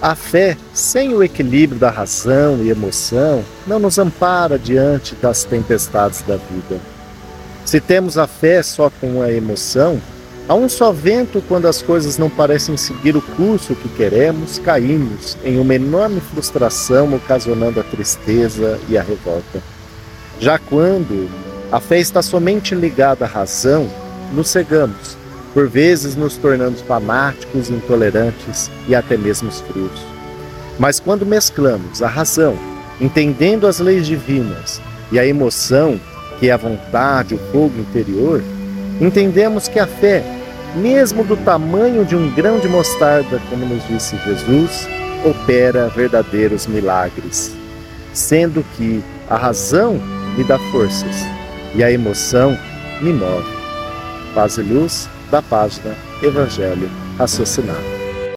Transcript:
A fé, sem o equilíbrio da razão e emoção, não nos ampara diante das tempestades da vida. Se temos a fé só com a emoção, a um só vento, quando as coisas não parecem seguir o curso que queremos, caímos em uma enorme frustração, ocasionando a tristeza e a revolta. Já quando a fé está somente ligada à razão, nos cegamos, por vezes nos tornando fanáticos, intolerantes e até mesmo frios. Mas quando mesclamos a razão, entendendo as leis divinas, e a emoção, que é a vontade, o fogo interior, entendemos que a fé, mesmo do tamanho de um grão de mostarda, como nos disse Jesus, opera verdadeiros milagres, sendo que a razão me dá forças e a emoção me move. Paz e luz da página Evangelho Raciocinado.